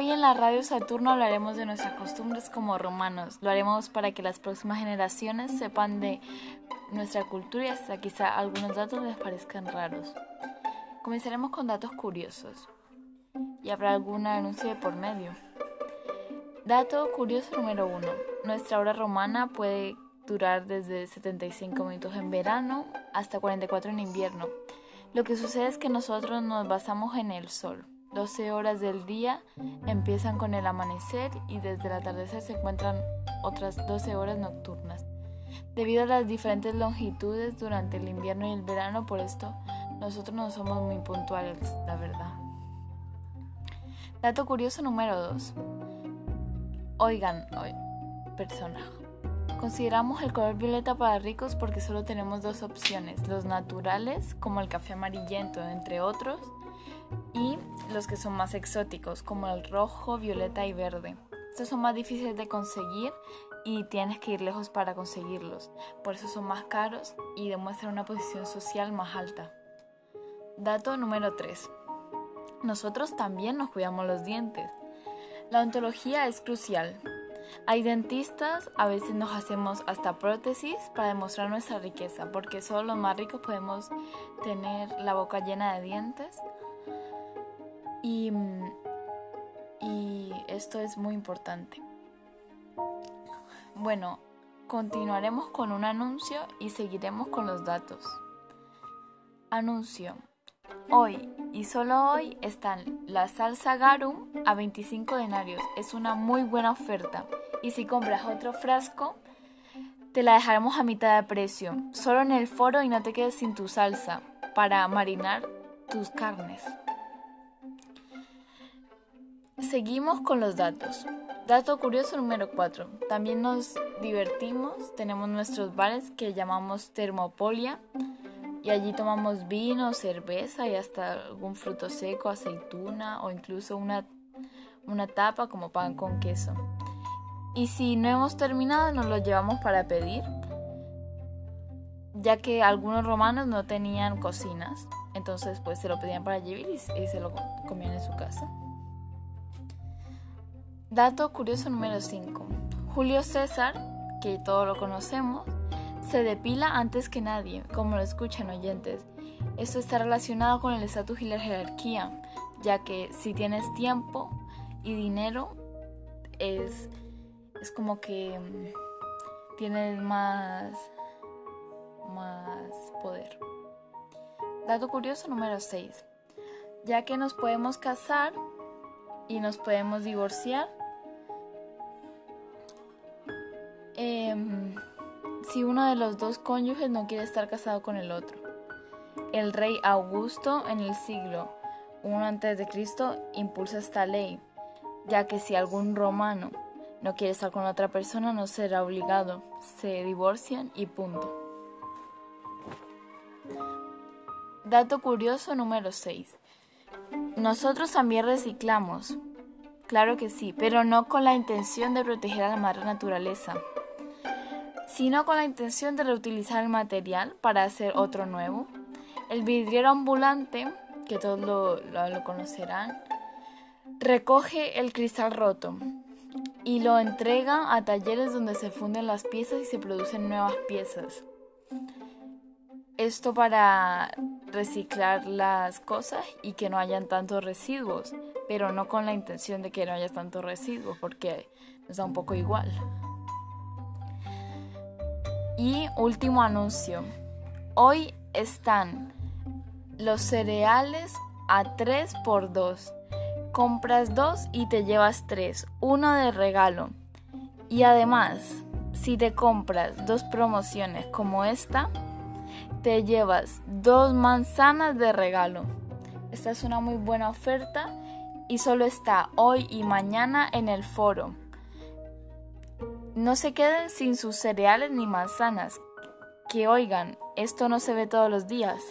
Hoy en la Radio Saturno hablaremos de nuestras costumbres como romanos. Lo haremos para que las próximas generaciones sepan de nuestra cultura y hasta quizá algunos datos les parezcan raros. Comenzaremos con datos curiosos y habrá algún anuncio de por medio. Dato curioso número uno. Nuestra hora romana puede durar desde 75 minutos en verano hasta 44 en invierno. Lo que sucede es que nosotros nos basamos en el sol. 12 horas del día empiezan con el amanecer y desde el atardecer se encuentran otras 12 horas nocturnas. Debido a las diferentes longitudes durante el invierno y el verano, por esto nosotros no somos muy puntuales, la verdad. Dato curioso número 2. Oigan, hoy, personaje. Consideramos el color violeta para ricos porque solo tenemos dos opciones, los naturales, como el café amarillento, entre otros, y los que son más exóticos, como el rojo, violeta y verde. Estos son más difíciles de conseguir y tienes que ir lejos para conseguirlos, por eso son más caros y demuestran una posición social más alta. Dato número 3. Nosotros también nos cuidamos los dientes. La ontología es crucial. Hay dentistas, a veces nos hacemos hasta prótesis para demostrar nuestra riqueza, porque solo los más ricos podemos tener la boca llena de dientes. Y, y esto es muy importante. Bueno, continuaremos con un anuncio y seguiremos con los datos. Anuncio. Hoy y solo hoy están la salsa garum a 25 denarios. Es una muy buena oferta. Y si compras otro frasco, te la dejaremos a mitad de precio. Solo en el foro y no te quedes sin tu salsa para marinar tus carnes. Seguimos con los datos. Dato curioso número 4. También nos divertimos. Tenemos nuestros bares que llamamos Termopolia y allí tomamos vino, cerveza y hasta algún fruto seco, aceituna o incluso una, una tapa como pan con queso. Y si no hemos terminado, nos lo llevamos para pedir, ya que algunos romanos no tenían cocinas, entonces pues se lo pedían para llevar y, y se lo comían en su casa. Dato curioso número 5. Julio César, que todos lo conocemos, se depila antes que nadie, como lo escuchan oyentes. Esto está relacionado con el estatus y la jerarquía, ya que si tienes tiempo y dinero, es, es como que mm, tienes más, más poder. Dato curioso número 6. Ya que nos podemos casar y nos podemos divorciar, si uno de los dos cónyuges no quiere estar casado con el otro. El rey Augusto en el siglo I a.C. impulsa esta ley, ya que si algún romano no quiere estar con otra persona no será obligado, se divorcian y punto. Dato curioso número 6. Nosotros también reciclamos, claro que sí, pero no con la intención de proteger a la madre naturaleza sino con la intención de reutilizar el material para hacer otro nuevo. El vidriero ambulante, que todos lo, conocerán, recoge el cristal roto y lo entrega a talleres donde se funden las piezas y se producen nuevas piezas. Esto para reciclar las cosas y que no hayan tantos residuos, pero no con la intención de que no haya tantos residuos, porque nos da un poco igual. Y último anuncio. Hoy están los cereales a 3 por 2. Compras 2 y te llevas 3, uno de regalo. Y además, si te compras dos promociones como esta, te llevas dos manzanas de regalo. Esta es una muy buena oferta y solo está hoy y mañana en el foro. No se queden sin sus cereales ni manzanas. Que oigan, esto no se ve todos los días.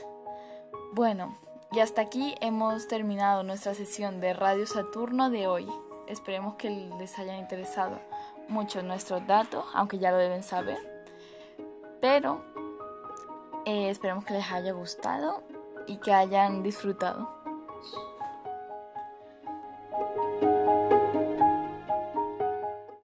Bueno, y hasta aquí hemos terminado nuestra sesión de Radio Saturno de hoy. Esperemos que les hayan interesado mucho nuestros datos, aunque ya lo deben saber. Pero eh, esperemos que les haya gustado y que hayan disfrutado.